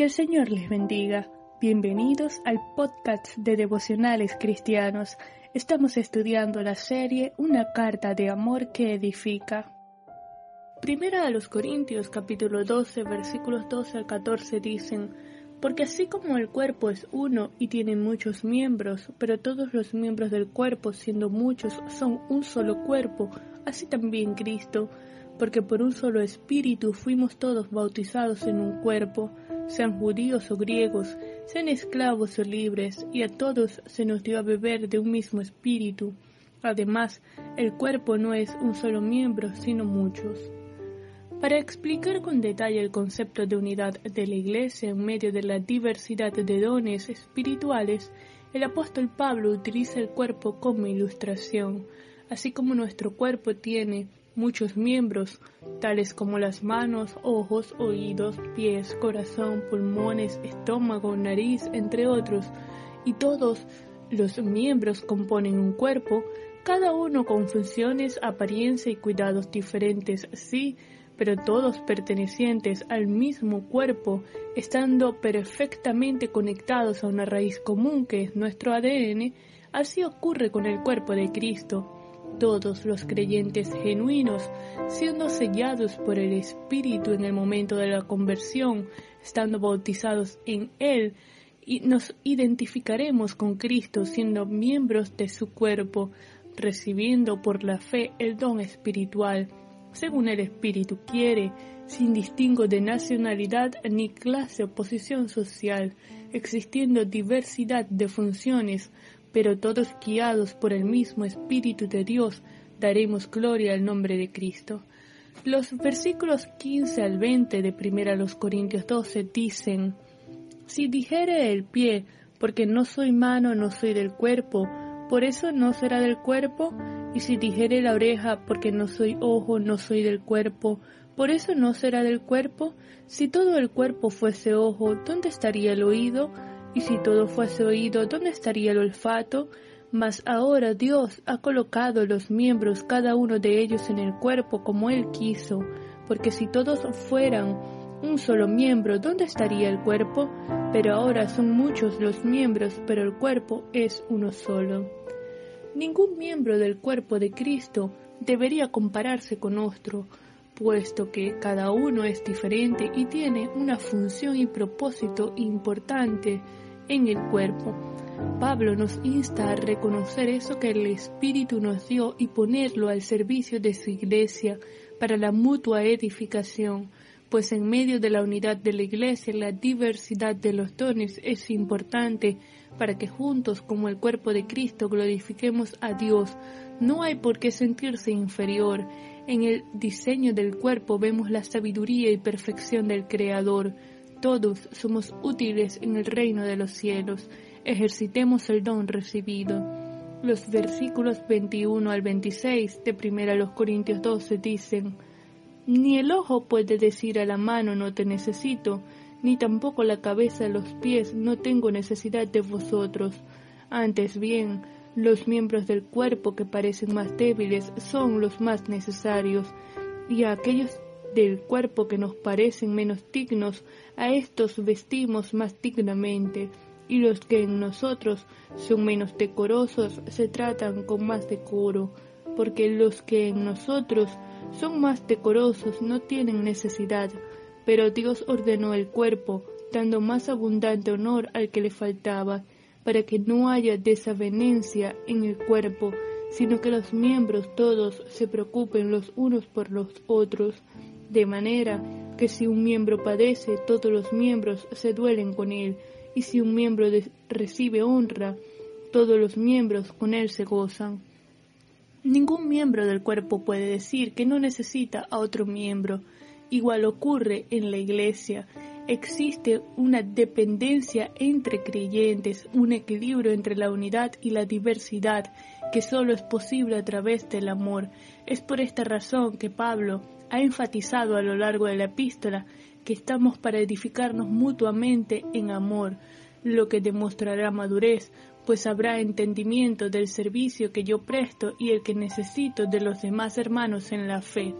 Que el Señor les bendiga. Bienvenidos al podcast de devocionales cristianos. Estamos estudiando la serie Una carta de amor que edifica. Primera a los Corintios capítulo 12 versículos 12 al 14 dicen, porque así como el cuerpo es uno y tiene muchos miembros, pero todos los miembros del cuerpo, siendo muchos, son un solo cuerpo, así también Cristo, porque por un solo espíritu fuimos todos bautizados en un cuerpo, sean judíos o griegos, sean esclavos o libres, y a todos se nos dio a beber de un mismo espíritu. Además, el cuerpo no es un solo miembro, sino muchos. Para explicar con detalle el concepto de unidad de la Iglesia en medio de la diversidad de dones espirituales, el apóstol Pablo utiliza el cuerpo como ilustración, así como nuestro cuerpo tiene muchos miembros, tales como las manos, ojos, oídos, pies, corazón, pulmones, estómago, nariz, entre otros, y todos los miembros componen un cuerpo, cada uno con funciones, apariencia y cuidados diferentes, sí, pero todos pertenecientes al mismo cuerpo, estando perfectamente conectados a una raíz común que es nuestro ADN, así ocurre con el cuerpo de Cristo. Todos los creyentes genuinos, siendo sellados por el Espíritu en el momento de la conversión, estando bautizados en Él, y nos identificaremos con Cristo siendo miembros de su cuerpo, recibiendo por la fe el don espiritual según el Espíritu quiere, sin distingo de nacionalidad ni clase o posición social, existiendo diversidad de funciones, pero todos guiados por el mismo Espíritu de Dios, daremos gloria al nombre de Cristo. Los versículos 15 al 20 de 1 Corintios 12 dicen, Si dijere el pie, porque no soy mano, no soy del cuerpo, por eso no será del cuerpo, y si dijere la oreja, porque no soy ojo, no soy del cuerpo, por eso no será del cuerpo, si todo el cuerpo fuese ojo, ¿dónde estaría el oído? Y si todo fuese oído, ¿dónde estaría el olfato? Mas ahora Dios ha colocado los miembros, cada uno de ellos, en el cuerpo como Él quiso, porque si todos fueran un solo miembro, ¿dónde estaría el cuerpo? Pero ahora son muchos los miembros, pero el cuerpo es uno solo. Ningún miembro del cuerpo de Cristo debería compararse con otro, puesto que cada uno es diferente y tiene una función y propósito importante en el cuerpo. Pablo nos insta a reconocer eso que el Espíritu nos dio y ponerlo al servicio de su iglesia para la mutua edificación, pues en medio de la unidad de la iglesia la diversidad de los dones es importante para que juntos como el cuerpo de Cristo glorifiquemos a Dios. No hay por qué sentirse inferior. En el diseño del cuerpo vemos la sabiduría y perfección del Creador. Todos somos útiles en el reino de los cielos. Ejercitemos el don recibido. Los versículos 21 al 26 de 1 Corintios 12 dicen, Ni el ojo puede decir a la mano no te necesito, ni tampoco la cabeza, los pies, no tengo necesidad de vosotros. Antes bien, los miembros del cuerpo que parecen más débiles son los más necesarios, y a aquellos del cuerpo que nos parecen menos dignos, a estos vestimos más dignamente, y los que en nosotros son menos decorosos se tratan con más decoro, porque los que en nosotros son más decorosos no tienen necesidad, pero Dios ordenó el cuerpo, dando más abundante honor al que le faltaba, para que no haya desavenencia en el cuerpo, sino que los miembros todos se preocupen los unos por los otros, de manera que si un miembro padece, todos los miembros se duelen con él, y si un miembro recibe honra, todos los miembros con él se gozan. Ningún miembro del cuerpo puede decir que no necesita a otro miembro, Igual ocurre en la iglesia. Existe una dependencia entre creyentes, un equilibrio entre la unidad y la diversidad que solo es posible a través del amor. Es por esta razón que Pablo ha enfatizado a lo largo de la epístola que estamos para edificarnos mutuamente en amor, lo que demostrará madurez, pues habrá entendimiento del servicio que yo presto y el que necesito de los demás hermanos en la fe.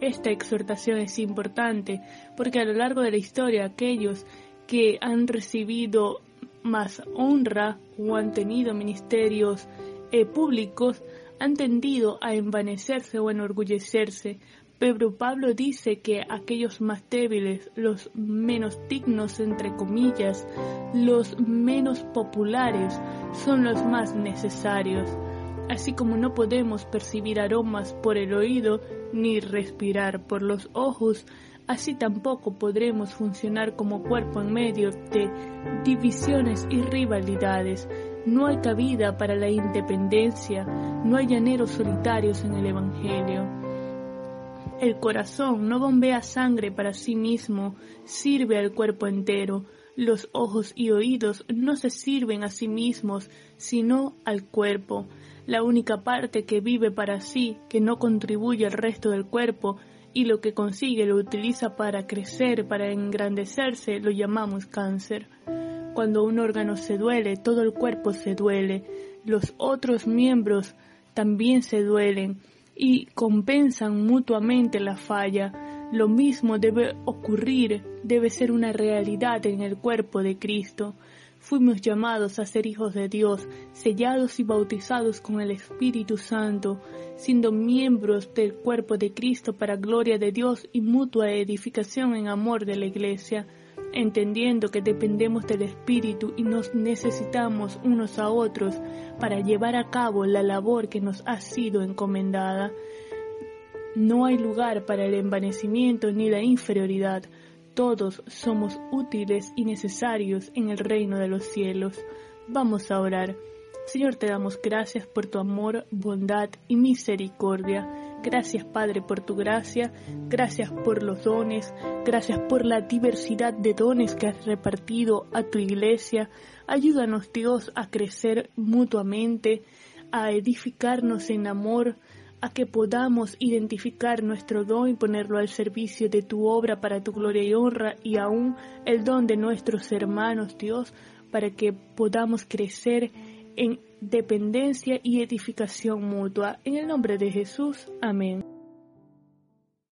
Esta exhortación es importante porque a lo largo de la historia aquellos que han recibido más honra o han tenido ministerios eh, públicos han tendido a envanecerse o enorgullecerse, pero Pablo dice que aquellos más débiles, los menos dignos entre comillas, los menos populares, son los más necesarios. Así como no podemos percibir aromas por el oído ni respirar por los ojos, así tampoco podremos funcionar como cuerpo en medio de divisiones y rivalidades. No hay cabida para la independencia, no hay llaneros solitarios en el Evangelio. El corazón no bombea sangre para sí mismo, sirve al cuerpo entero. Los ojos y oídos no se sirven a sí mismos, sino al cuerpo. La única parte que vive para sí, que no contribuye al resto del cuerpo, y lo que consigue lo utiliza para crecer, para engrandecerse, lo llamamos cáncer. Cuando un órgano se duele, todo el cuerpo se duele, los otros miembros también se duelen y compensan mutuamente la falla. Lo mismo debe ocurrir, debe ser una realidad en el cuerpo de Cristo. Fuimos llamados a ser hijos de Dios, sellados y bautizados con el Espíritu Santo, siendo miembros del cuerpo de Cristo para gloria de Dios y mutua edificación en amor de la Iglesia, entendiendo que dependemos del Espíritu y nos necesitamos unos a otros para llevar a cabo la labor que nos ha sido encomendada. No hay lugar para el envanecimiento ni la inferioridad, todos somos útiles y necesarios en el reino de los cielos. Vamos a orar. Señor, te damos gracias por tu amor, bondad y misericordia. Gracias, Padre, por tu gracia. Gracias por los dones. Gracias por la diversidad de dones que has repartido a tu iglesia. Ayúdanos, Dios, a crecer mutuamente, a edificarnos en amor, a que podamos identificar nuestro don y ponerlo al servicio de tu obra para tu gloria y honra y aún el don de nuestros hermanos, Dios, para que podamos crecer en dependencia y edificación mutua. En el nombre de Jesús, amén.